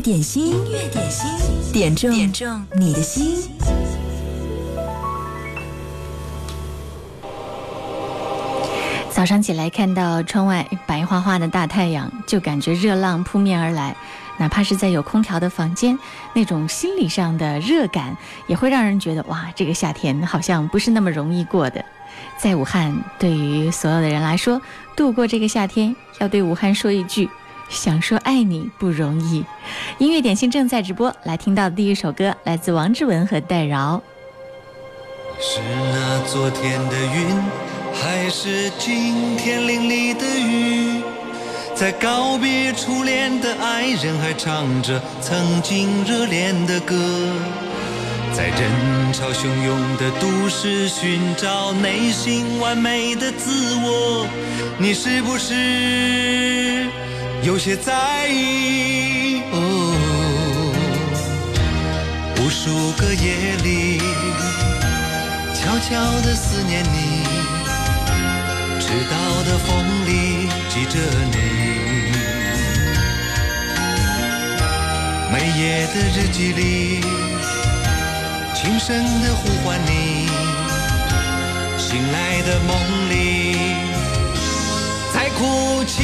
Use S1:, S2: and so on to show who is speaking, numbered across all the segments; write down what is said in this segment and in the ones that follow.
S1: 点心，音乐点心，点中点中你的心。
S2: 早上起来看到窗外白花花的大太阳，就感觉热浪扑面而来。哪怕是在有空调的房间，那种心理上的热感也会让人觉得哇，这个夏天好像不是那么容易过的。在武汉，对于所有的人来说，度过这个夏天，要对武汉说一句：想说爱你不容易。音乐点心正在直播，来听到的第一首歌来自王志文和戴娆。
S3: 是那昨天的云。还是今天淋漓的雨，在告别初恋的爱人，还唱着曾经热恋的歌，在人潮汹涌的都市寻找内心完美的自我，你是不是有些在意？哦，无数个夜里，悄悄地思念你。迟到的风里记着你，每夜的日记里轻声的呼唤你，醒来的梦里在哭泣，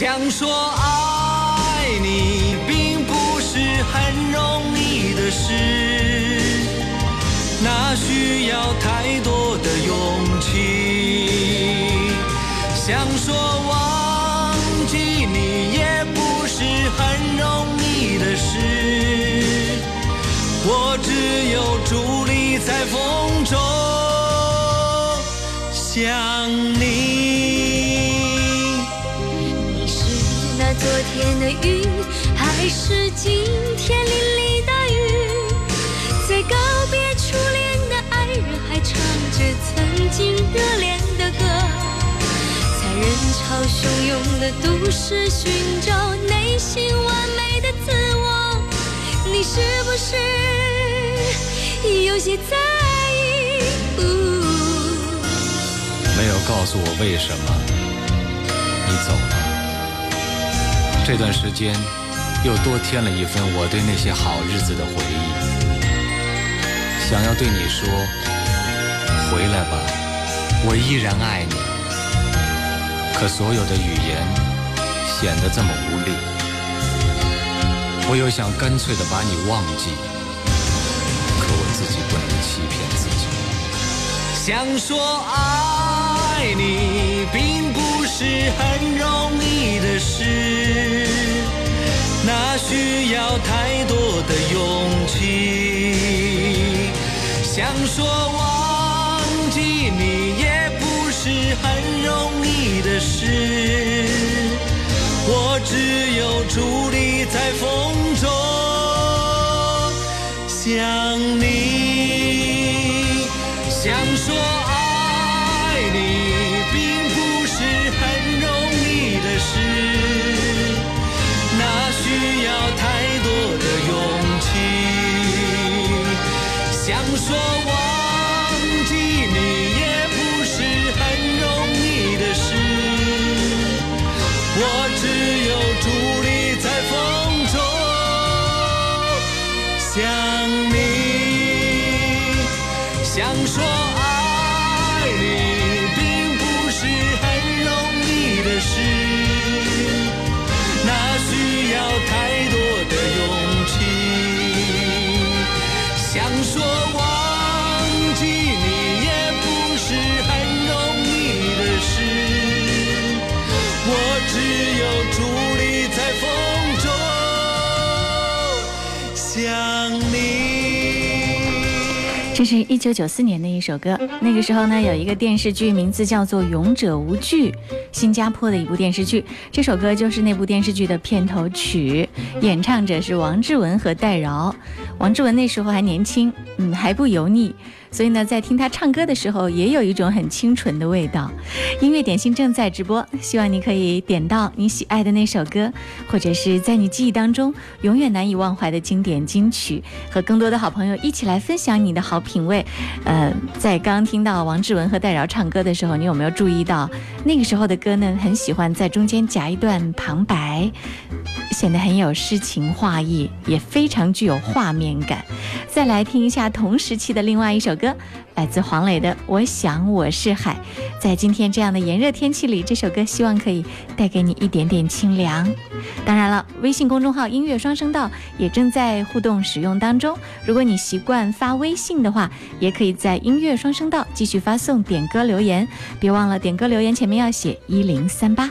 S3: 想说爱你并不是很容易的事。那需要太多的勇气，想说忘记你也不是很容易的事。我只有伫立在风中想你。
S4: 天的云，还是今天淋漓的雨？在告别。初恋的爱人还唱着曾经热恋的歌，在人潮汹涌的都市寻找内心完美的自我，你是不是有些在意？
S5: 没有告诉我为什么这段时间又多添了一份我对那些好日子的回忆。想要对你说，回来吧，我依然爱你。可所有的语言显得这么无力，我又想干脆的把你忘记，可我自己不能欺骗自己。
S3: 想说爱你并是很容易的事，那需要太多的勇气。想说忘记你也不是很容易的事，我只有伫立在风是
S2: 一九九四年的一首歌，那个时候呢，有一个电视剧名字叫做《勇者无惧》，新加坡的一部电视剧。这首歌就是那部电视剧的片头曲，演唱者是王志文和戴娆。王志文那时候还年轻，嗯，还不油腻，所以呢，在听他唱歌的时候，也有一种很清纯的味道。音乐点心正在直播，希望你可以点到你喜爱的那首歌，或者是在你记忆当中永远难以忘怀的经典金曲，和更多的好朋友一起来分享你的好品味。呃，在刚听到王志文和戴娆唱歌的时候，你有没有注意到那个时候的歌呢？很喜欢在中间夹一段旁白。显得很有诗情画意，也非常具有画面感。再来听一下同时期的另外一首歌，来自黄磊的《我想我是海》。在今天这样的炎热天气里，这首歌希望可以带给你一点点清凉。当然了，微信公众号“音乐双声道”也正在互动使用当中。如果你习惯发微信的话，也可以在“音乐双声道”继续发送点歌留言。别忘了点歌留言前面要写一零三八。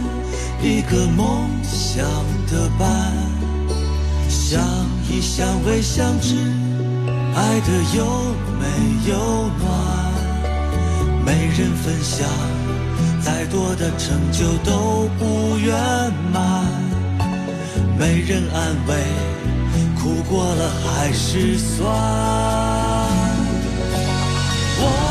S6: 一个梦想的伴，相依相偎相知，爱的有没有暖？没人分享，再多的成就都不圆满。没人安慰，苦过了还是酸。我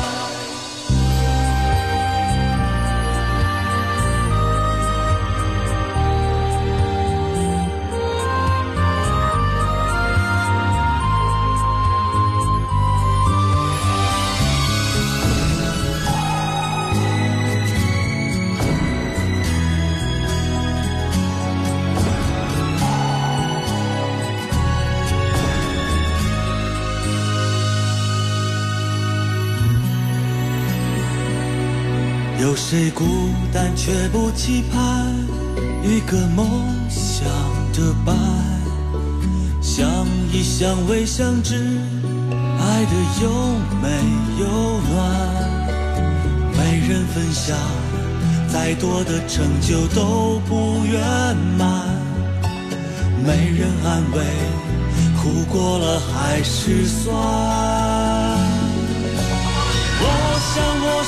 S6: 谁孤单却不期盼一个梦想的伴？相依相偎相知，爱的有没有暖？没人分享，再多的成就都不圆满。没人安慰，苦过了还是酸。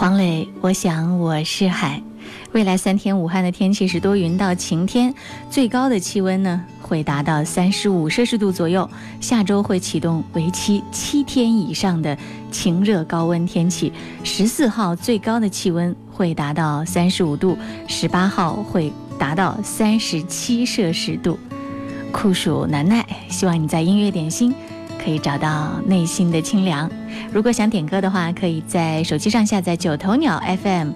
S7: 黄磊，我想我是海。未来三天，武汉的天气是多云到晴天，最高的气温呢会达到三十五摄氏度左右。下周会启动为期七天以上的晴热高温天气。十四号最高的气温会达到三十五度，十八号会达到三十七摄氏度，酷暑难耐。希望你在音乐点心可以找到内心的清凉。如果想点歌的话，可以在手机上下载九头鸟 FM。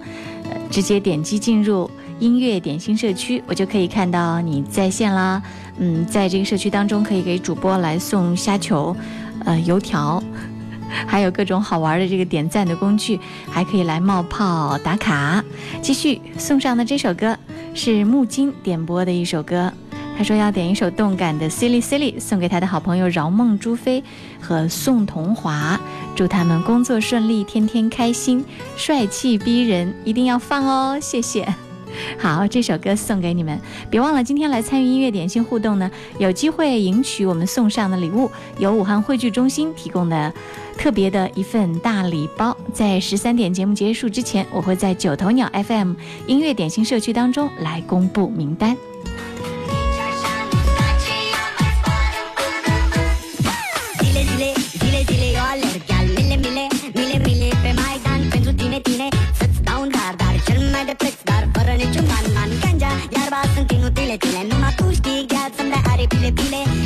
S7: 直接点击进入音乐点心社区，我就可以看到你在线啦。嗯，在这个社区当中，可以给主播来送虾球、呃油条，还有各种好玩的这个点赞的工具，还可以来冒泡打卡。继续送上的这首歌是木金点播的一首歌，他说要点一首动感的《Silly Silly》，送给他的好朋友饶梦朱飞和宋同华。祝他们工作顺利，天天开心，帅气逼人，一定要放哦！谢谢。好，这首歌送给你们，别忘了今天来参与音乐点心互动呢，有机会赢取我们送上的礼物，由武汉汇聚中心提供的特别的一份大礼包。在十三点节目结束之前，我会在九头鸟 FM 音乐点心社区当中来公布名单。sunt inutile tine Numai tu știi gheață-mi dai aripile bine.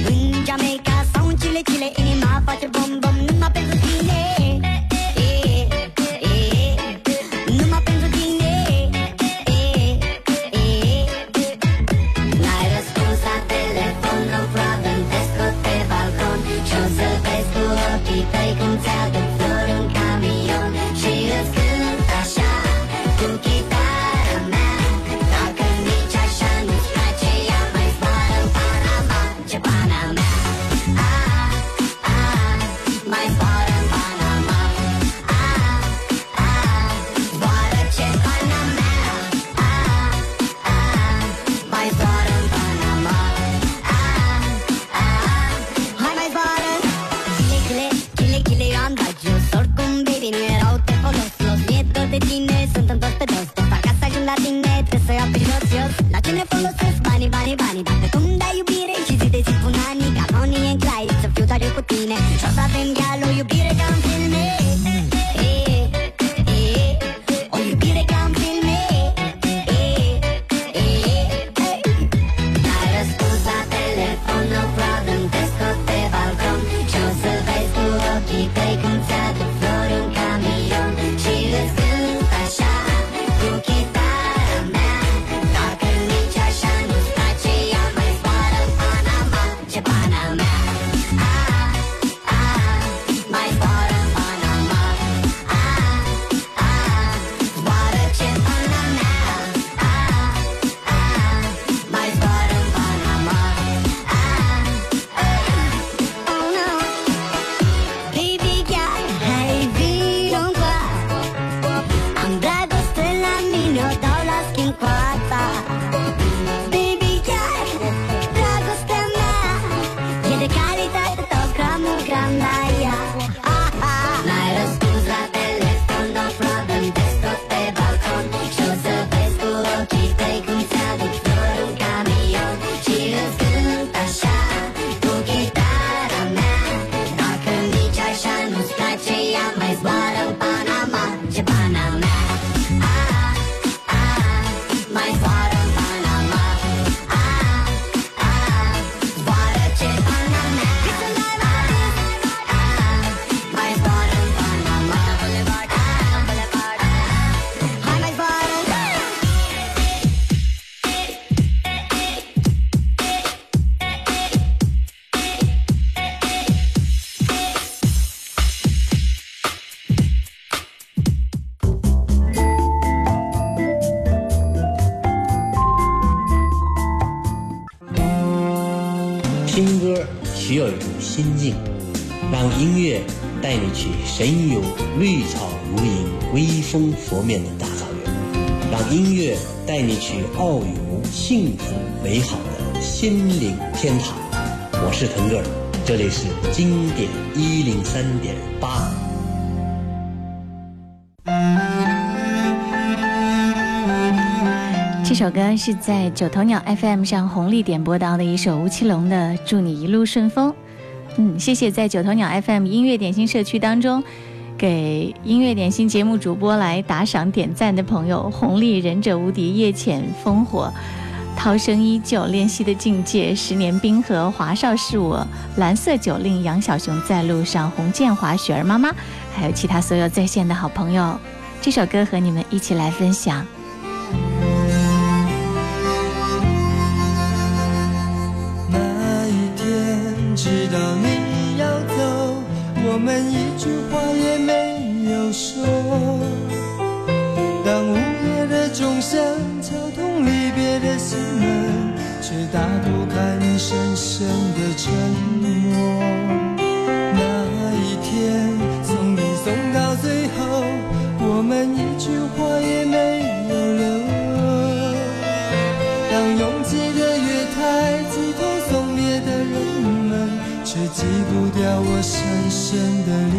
S8: 心境，让音乐带你去神游绿草如茵、微风拂面的大草原，让音乐带你去遨游幸福美好的心灵天堂。我是腾格尔，这里是经典一零三点八。
S2: 这首歌是在九头鸟 FM 上红利点播到的一首吴奇隆的《祝你一路顺风》。嗯，谢谢在九头鸟 FM 音乐点心社区当中给音乐点心节目主播来打赏点赞的朋友：红利、忍者无敌、夜潜烽火、涛声依旧、练习的境界、十年冰河、华少是我、蓝色酒令、杨小熊在路上、洪建华、雪儿妈妈，还有其他所有在线的好朋友。这首歌和你们一起来分享。
S9: 我们一句话也没有说。当午夜的钟声敲痛离别的心门，却打不开你深深的沉默。那一天送你送到最后，我们一句话也没有留。当拥挤的月台挤痛送别的人们，却挤不掉我深真的。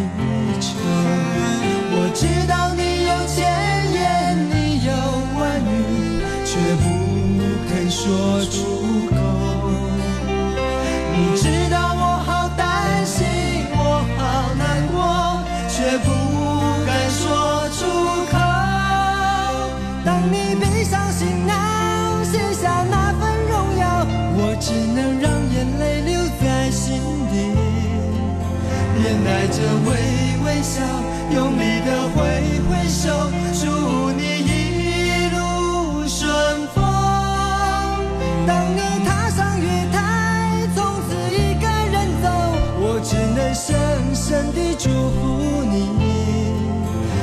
S9: 深地祝福你。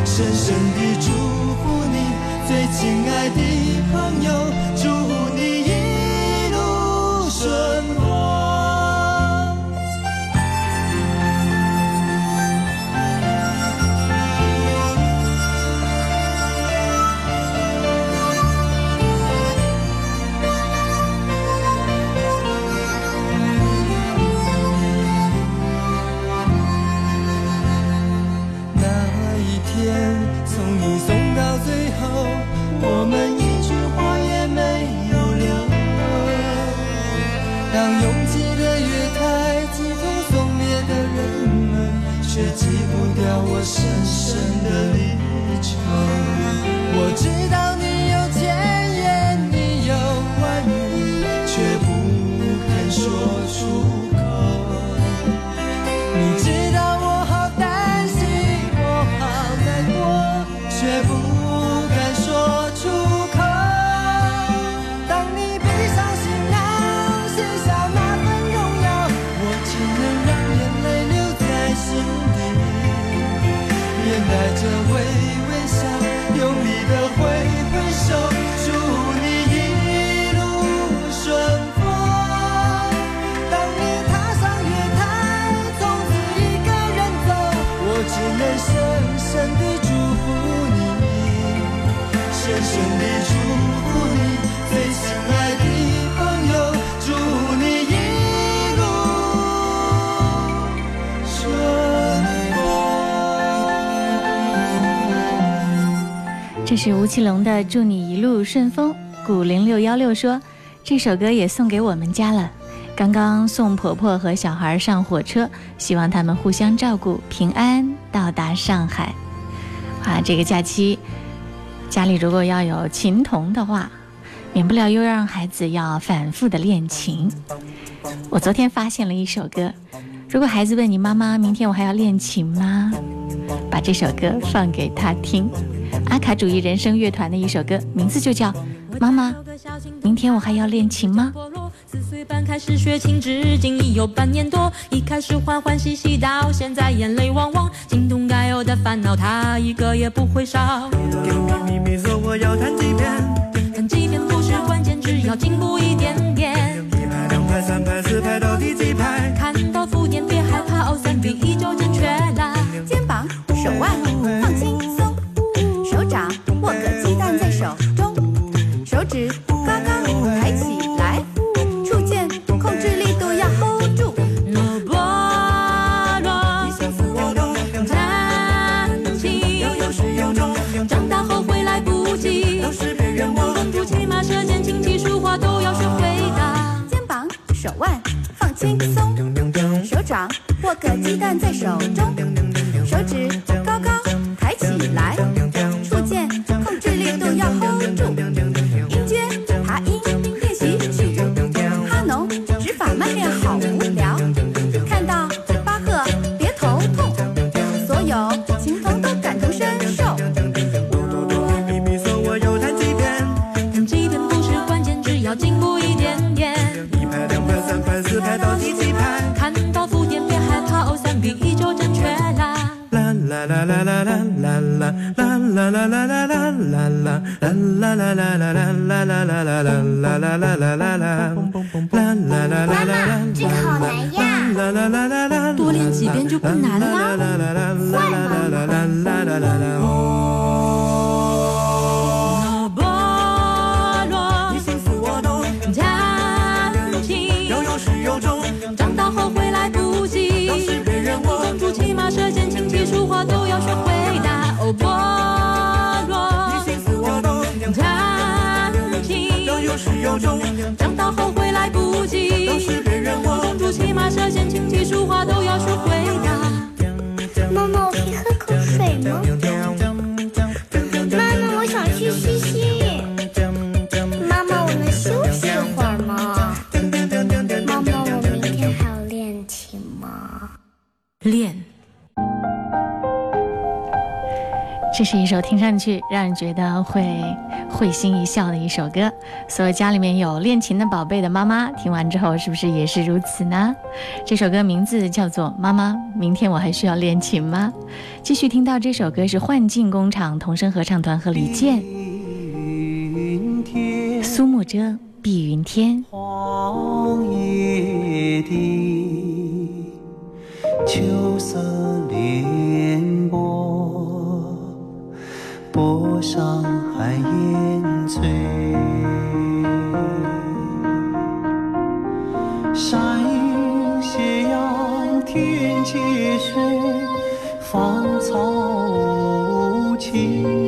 S9: 深深地祝福你，最亲爱的朋友，风。
S2: 这是吴奇隆的《祝你一路顺风》。古零六幺六说，这首歌也送给我们家了。刚刚送婆婆和小孩上火车，希望他们互相照顾，平安到达上海。啊，这个假期家里如果要有琴童的话，免不了又让孩子要反复的练琴。我昨天发现了一首歌，如果孩子问你妈妈，明天我还要练琴吗？把这首歌放给他听。阿卡主义人生乐团的一首歌，名字就叫《妈妈，明天我还要练琴吗？》。
S10: 四岁半开始学琴，至今已有半年多。一开始欢欢喜喜，到现在眼泪汪汪。心中该有的烦恼，他一个也不会少。
S9: 甜甜蜜蜜说我要弹几遍，
S10: 弹几遍不是关键，只要进步一点点。
S9: 一拍两拍三拍
S11: 指，咔咔抬起来，触键控制力度要 hold 住。
S10: 罗巴罗，
S9: 站起，长大
S10: 后会
S9: 来不及。公
S10: 主骑马射箭琴棋
S9: 书画都要学
S10: 会的。肩膀、手
S11: 腕放轻松，手掌握个鸡蛋在手中，手指。
S12: 啦
S13: 啦啦啦啦啦啦啦啦啦啦啦啦啦啦啦啦啦。
S14: 妈妈，这个好难呀！
S12: 多练几遍就不难啦。菠萝
S13: 你心思我懂，
S12: 弹琴，
S13: 要有始有终，
S12: 长大后会来不及。
S13: 要是别人我
S12: 公主、骑马、射箭、琴棋书画都要学
S13: 我懂，
S12: 弹琴，
S13: 要有始有终，
S12: 长大后会来不及。
S13: 要是别人我
S12: 公主、骑马、射箭、琴棋书画都要学会的。
S14: 妈妈，我可以喝口水吗？妈妈，我想去吸吸。妈妈，我能休息会儿吗？妈妈，我明天还要练琴吗？
S12: 练。
S2: 这是一首听上去让人觉得会会心一笑的一首歌。所有家里面有练琴的宝贝的妈妈，听完之后是不是也是如此呢？这首歌名字叫做《妈妈，明天我还需要练琴吗》。继续听到这首歌是幻境工厂童声合唱团和李健、苏幕遮、碧云天。
S15: 荒野的秋色连波，波上寒烟翠。山映斜阳天接水，芳草无情，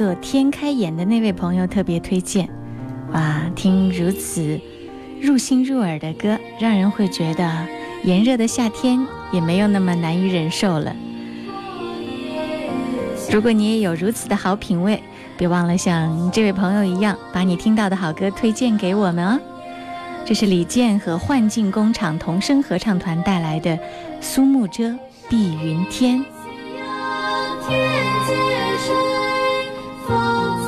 S2: 做天开眼的那位朋友特别推荐，哇，听如此入心入耳的歌，让人会觉得炎热的夏天也没有那么难以忍受了。如果你也有如此的好品味，别忘了像这位朋友一样，把你听到的好歌推荐给我们哦。这是李健和幻境工厂童声合唱团带来的《苏幕遮碧云天》。
S16: 天
S17: 风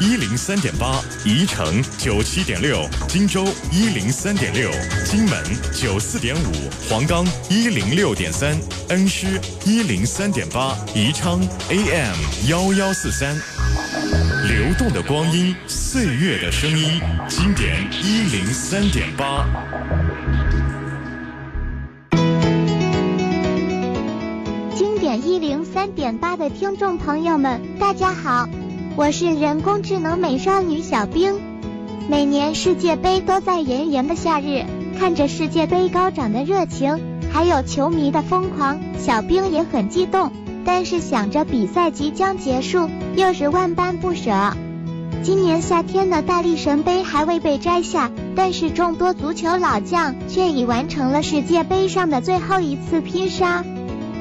S17: 一零三点八，宜城九七点六，荆州一零三点六，荆门九四点五，黄冈一零六点三，恩施一零三点八，宜昌 AM 幺幺四三。流动的光阴，岁月的声音，经典一零三点八。
S18: 经典一零三点八的听众朋友们，大家好，我是人工智能美少女小冰。每年世界杯都在炎炎的夏日，看着世界杯高涨的热情，还有球迷的疯狂，小冰也很激动。但是想着比赛即将结束，又是万般不舍。今年夏天的大力神杯还未被摘下，但是众多足球老将却已完成了世界杯上的最后一次拼杀。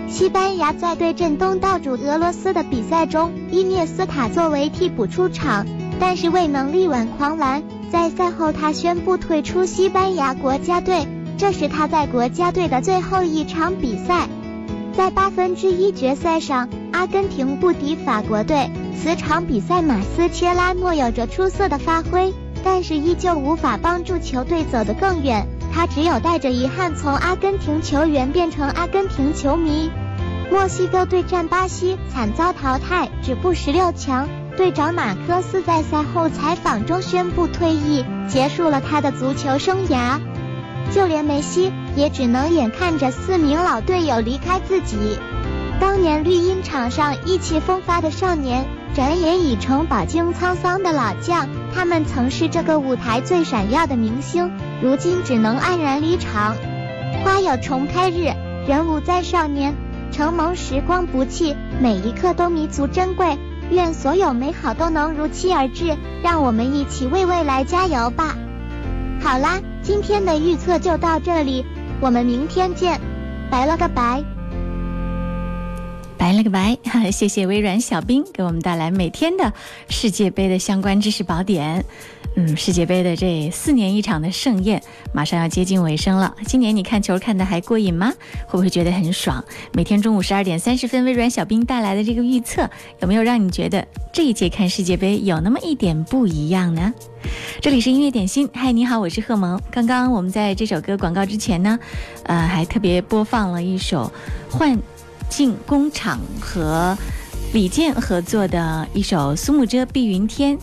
S18: 西班牙在对阵东道主俄罗斯的比赛中，伊涅斯塔作为替补出场，但是未能力挽狂澜。在赛后，他宣布退出西班牙国家队，这是他在国家队的最后一场比赛。在八分之一决赛上，阿根廷不敌法国队。此场比赛，马斯切拉诺有着出色的发挥，但是依旧无法帮助球队走得更远。他只有带着遗憾从阿根廷球员变成阿根廷球迷。墨西哥对战巴西，惨遭淘汰，止步十六强。队长马科斯在赛后采访中宣布退役，结束了他的足球生涯。就连梅西也只能眼看着四名老队友离开自己。当年绿茵场上意气风发的少年，转眼已成饱经沧桑的老将。他们曾是这个舞台最闪耀的明星，如今只能黯然离场。花有重开日，人无再少年。承蒙时光不弃，每一刻都弥足珍贵。愿所有美好都能如期而至，让我们一起为未来加油吧。好啦。今天的预测就到这里，我们明天见，拜了个拜，
S2: 拜了个拜，谢谢微软小冰给我们带来每天的世界杯的相关知识宝典。嗯，世界杯的这四年一场的盛宴马上要接近尾声了。今年你看球看的还过瘾吗？会不会觉得很爽？每天中午十二点三十分，微软小兵带来的这个预测，有没有让你觉得这一届看世界杯有那么一点不一样呢？这里是音乐点心，嗨，你好，我是贺萌。刚刚我们在这首歌广告之前呢，呃，还特别播放了一首幻进工厂和。李健合作的一首《苏幕遮碧云天》，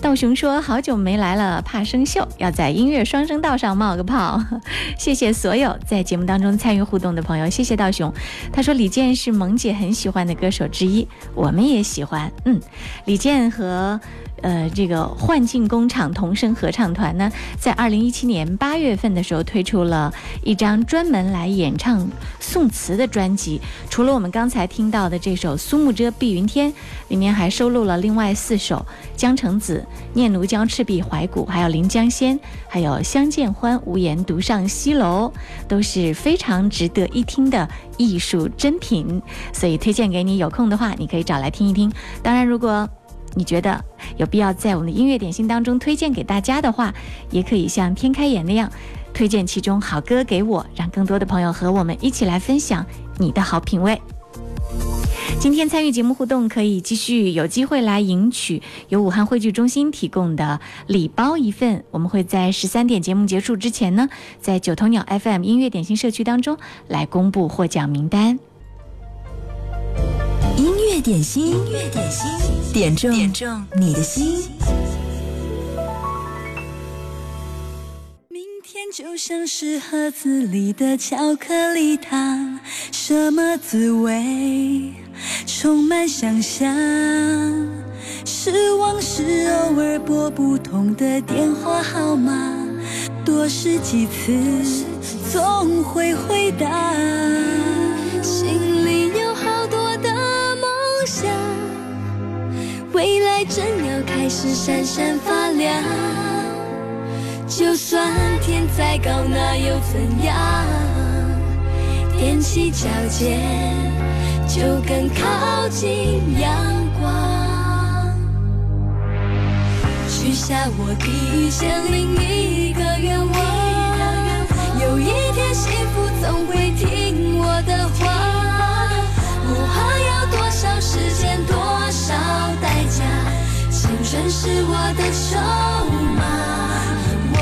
S2: 道雄说好久没来了，怕生锈，要在音乐双声道上冒个泡。谢谢所有在节目当中参与互动的朋友，谢谢道雄。他说李健是萌姐很喜欢的歌手之一，我们也喜欢。嗯，李健和。呃，这个幻境工厂童声合唱团呢，在二零一七年八月份的时候推出了一张专门来演唱宋词的专辑。除了我们刚才听到的这首《苏幕遮碧云天》，里面还收录了另外四首《江城子》《念奴娇·赤壁怀古》，还有《临江仙》，还有《相见欢，无言独上西楼》，都是非常值得一听的艺术珍品。所以推荐给你，有空的话你可以找来听一听。当然，如果你觉得有必要在我们的音乐点心当中推荐给大家的话，也可以像天开眼那样推荐其中好歌给我，让更多的朋友和我们一起来分享你的好品味。今天参与节目互动，可以继续有机会来赢取由武汉汇聚中心提供的礼包一份。我们会在十三点节目结束之前呢，在九头鸟 FM 音乐点心社区当中来公布获奖名单。
S1: 音乐点心，音乐点心，点中点中你的心。
S16: 明天就像是盒子里的巧克力糖，什么滋味？充满想象。失望是偶尔拨不通的电话号码，多试几次，总会回答。想，未来正要开始闪闪发亮。就算天再高，那又怎样？踮起脚尖，就更靠近阳光。许下我第一千零一个愿望，有一天幸福总会是我的筹码。我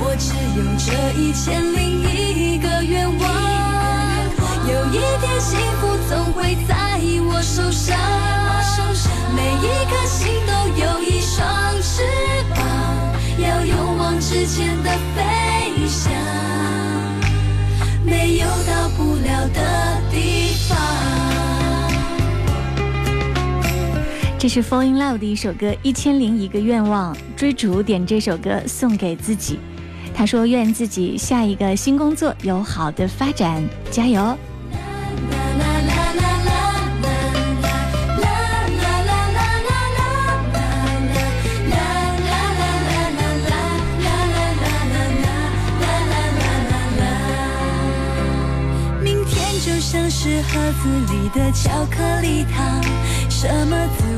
S16: 我只有这一千零一个愿望，
S2: 是 Fall in Love 的一首歌《一千零一个愿望》，追逐点这首歌送给自己。他说：“愿自己下一个新工作有好的发展，加油！”
S16: 明天就像是盒子里的巧克力糖，什么滋味？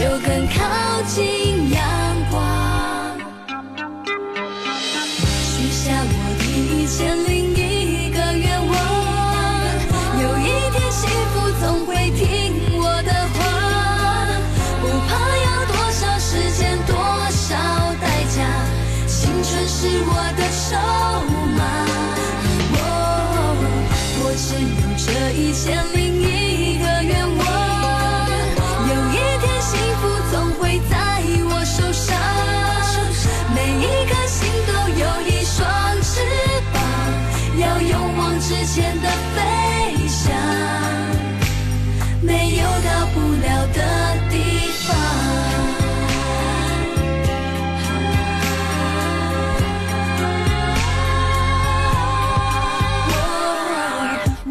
S16: 就更靠近阳光。许下我的一千零一个愿望，有一天幸福总会听我的话，不怕要多少时间，多少代价，青春是我的筹码。我我只有这一千零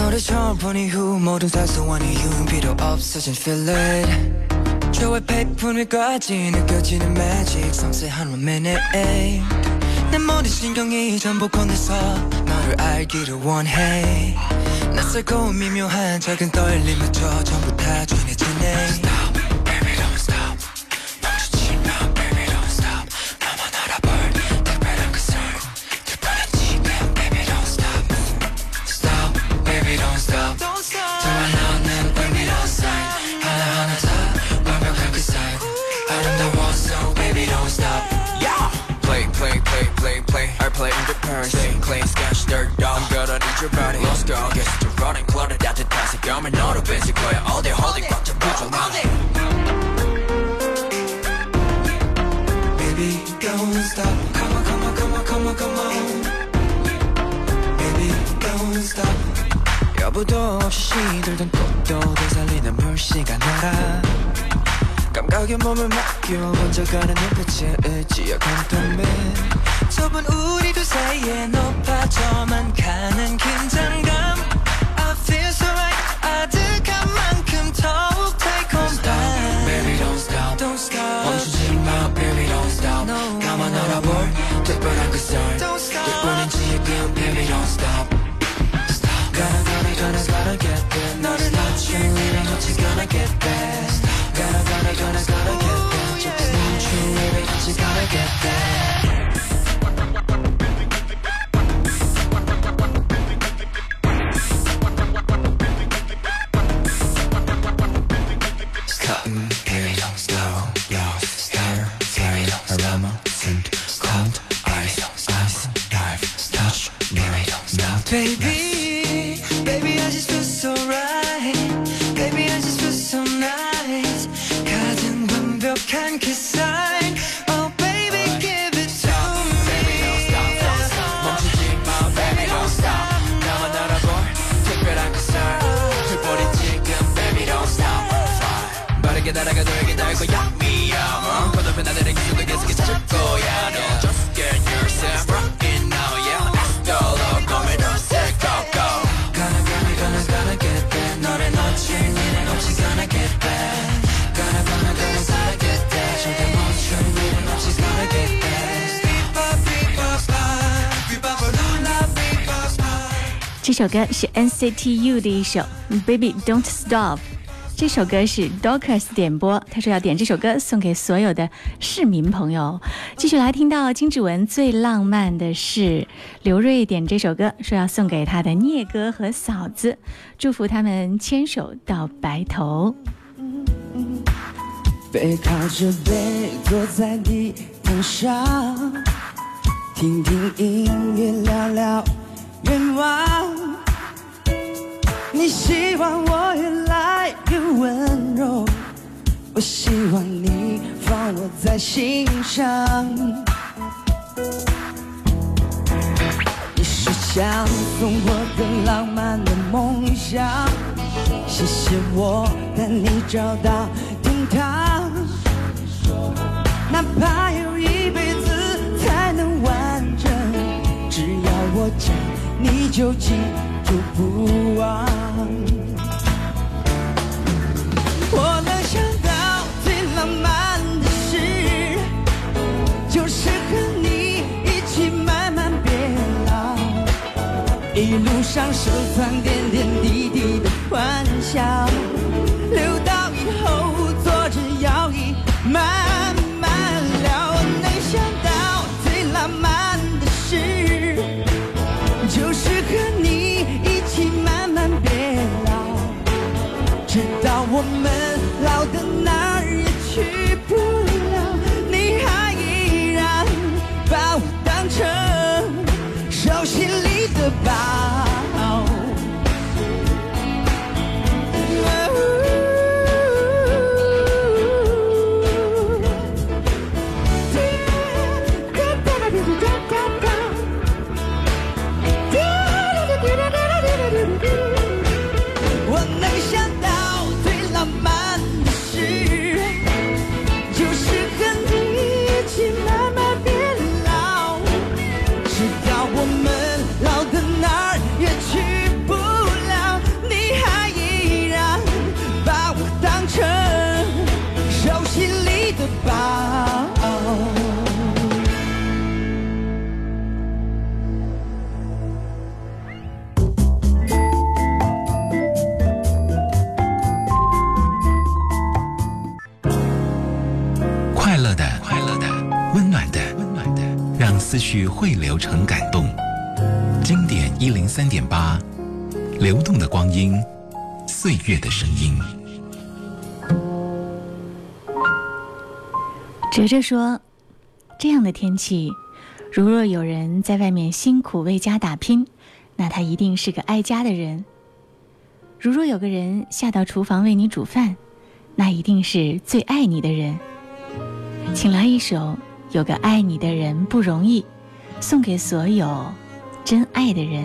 S19: 너를 처음 본 이후 모든 사소한 이유는 필요 없어진 feeling. 저의 페이퍼 위까지 느껴지는 magic. 섬세한 one minute 내 모든 신경이 전부 건네서 너를 알기를 원해. 낯설고 미묘한 작은 떨림마저 전부 다 전해지네 play in the person Clean sketch, dirt dog I'm gonna need your body Let's go Get to running clutter 따뜻한 색감을 너로 뺏을 거야 All day holding 꽉 잡고 all day Baby don't stop Come on, come on, come on, come on, come on Baby don't stop 여부도 없이 시들던 꽃도 되살리는 물시간 너라 감각에 몸을 맡겨 먼저 가는 눈빛에 의지야 컨텀맨 좁은 우리 두 사이에 높아져만 가는 긴장감 I feel so right 아득한 만큼 더욱 달콤한 Baby don't stop Don't stop 멈추지 마 Baby don't stop no. 가만 알아볼 특별한 그 썰
S2: 首歌是 NCT U 的一首《Baby Don't Stop》。这首歌是 Dorcas 点播，他说要点这首歌送给所有的市民朋友。继续来听到金志文最浪漫的是刘瑞点这首歌，说要送给他的聂哥和嫂子，祝福他们牵手到白头。
S9: 背靠着背坐在地毯上，听听音乐，我希望你放我在心上。你是想送我的浪漫的梦想，谢谢我带你找到天堂。哪怕有一辈子才能完整，只要我讲，你就记住不忘。浪漫的事，就是和你一起慢慢变老，一路上收藏点点滴滴的欢笑，留到以后坐着摇椅慢慢聊。我能想到最浪漫的事，就是和你一起慢慢变老，直到我们
S20: 三点八，流动的光阴，岁月的声音。
S2: 哲哲说：“这样的天气，如若有人在外面辛苦为家打拼，那他一定是个爱家的人；如若有个人下到厨房为你煮饭，那一定是最爱你的人。请来一首《有个爱你的人不容易》，送给所有真爱的人。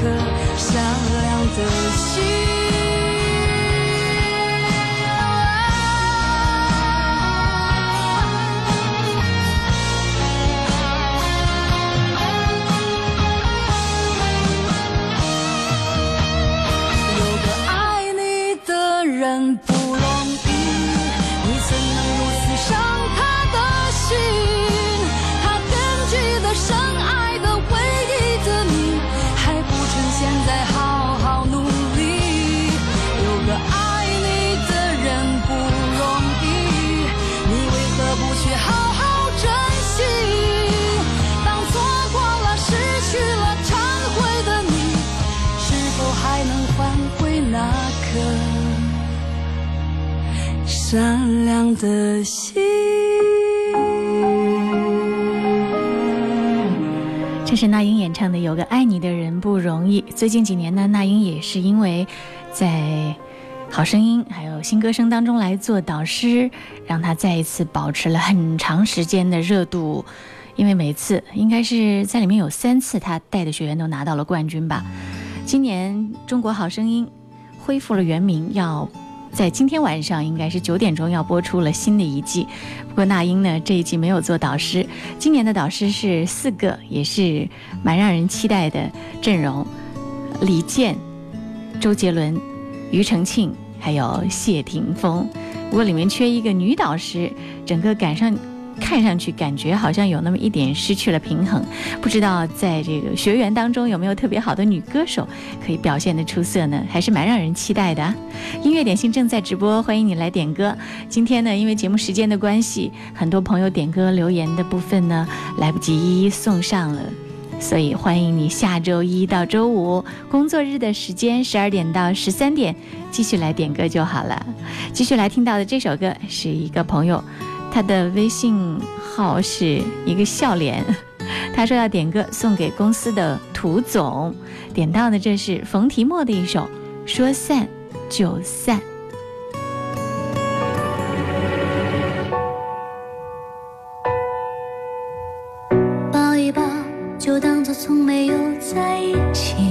S10: 那善良的心？
S2: 这是那英演唱的《有个爱你的人不容易》。最近几年呢，那英也是因为在《好声音》还有新歌声当中来做导师，让她再一次保持了很长时间的热度。因为每次应该是在里面有三次，她带的学员都拿到了冠军吧。今年《中国好声音》恢复了原名，要在今天晚上应该是九点钟要播出了新的一季。不过那英呢这一季没有做导师，今年的导师是四个，也是蛮让人期待的阵容：李健、周杰伦、庾澄庆，还有谢霆锋。不过里面缺一个女导师，整个赶上。看上去感觉好像有那么一点失去了平衡，不知道在这个学员当中有没有特别好的女歌手可以表现得出色呢？还是蛮让人期待的。音乐点心正在直播，欢迎你来点歌。今天呢，因为节目时间的关系，很多朋友点歌留言的部分呢来不及一一送上了，所以欢迎你下周一到周五工作日的时间十二点到十三点继续来点歌就好了。继续来听到的这首歌是一个朋友。他的微信号是一个笑脸，他说要点歌送给公司的涂总，点到的这是冯提莫的一首《说散就散》。
S16: 抱一抱，就当作从没有在一起，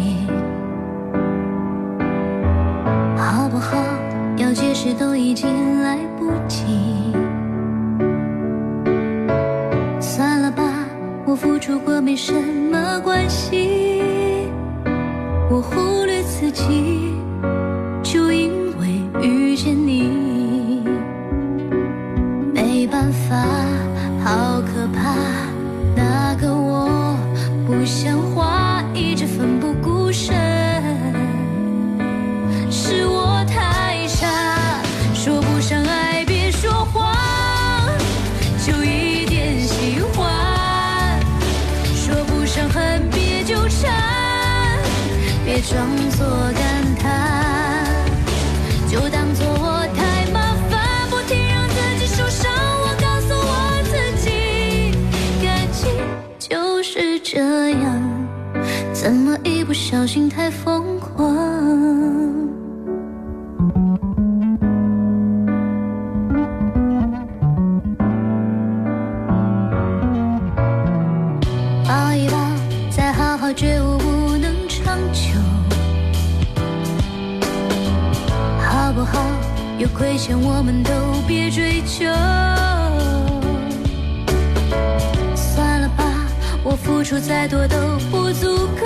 S16: 说再多都不足够。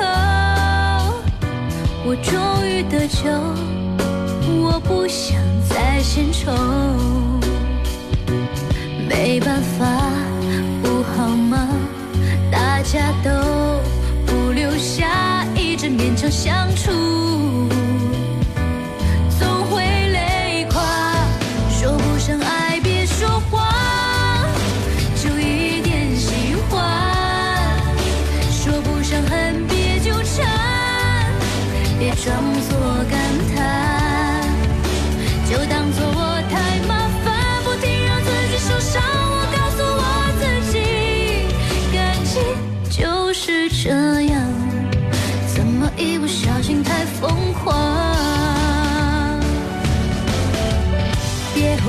S16: 我终于得救，我不想再献丑。没办法，不好吗？大家都不留下，一直勉强相处，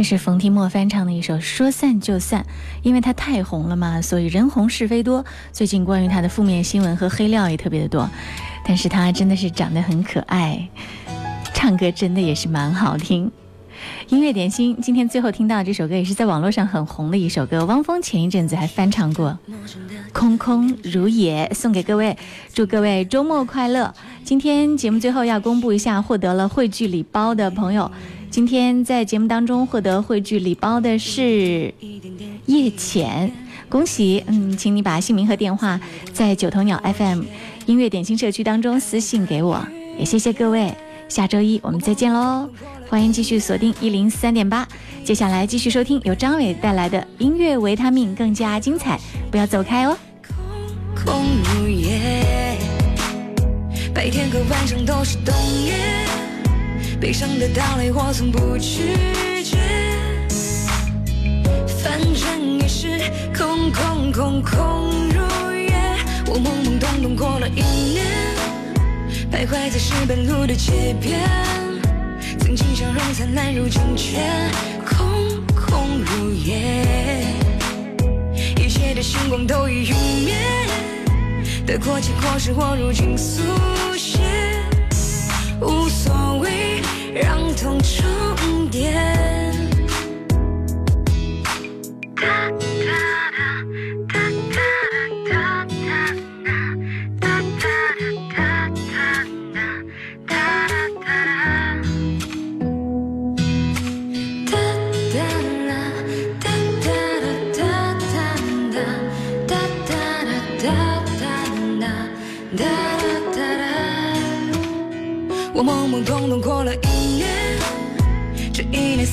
S2: 这是冯提莫翻唱的一首《说散就散》，因为他太红了嘛，所以人红是非多。最近关于他的负面新闻和黑料也特别的多，但是他真的是长得很可爱，唱歌真的也是蛮好听。音乐点心，今天最后听到这首歌也是在网络上很红的一首歌，汪峰前一阵子还翻唱过《空空如也》，送给各位，祝各位周末快乐。今天节目最后要公布一下获得了汇聚礼包的朋友，今天在节目当中获得汇聚礼包的是叶浅，恭喜！嗯，请你把姓名和电话在九头鸟 FM 音乐点心社区当中私信给我，也谢谢各位。下周一我们再见喽！欢迎继续锁定一零三点八，接下来继续收听由张伟带来的音乐维他命，更加精彩，不要走开哦。
S16: 空如也，白天和晚上都是冬夜，悲伤的到来我从不拒绝，反正也是空空空空如也，我懵懵懂懂过了一年，徘徊在石板路的街边，曾经笑容灿烂如今却，空空如也，一切的星光都已陨灭。得过且过是我如今速写，无所谓，让痛重叠。我懵懵懂懂过了一年，这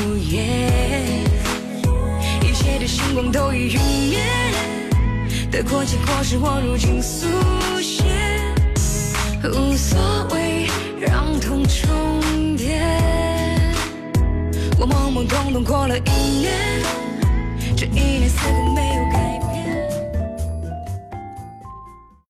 S21: 空空如也，一切的星光都已陨灭，得过且过是我如今速写，无所谓让痛重叠。我懵懵懂懂过了一年，这一年似乎没。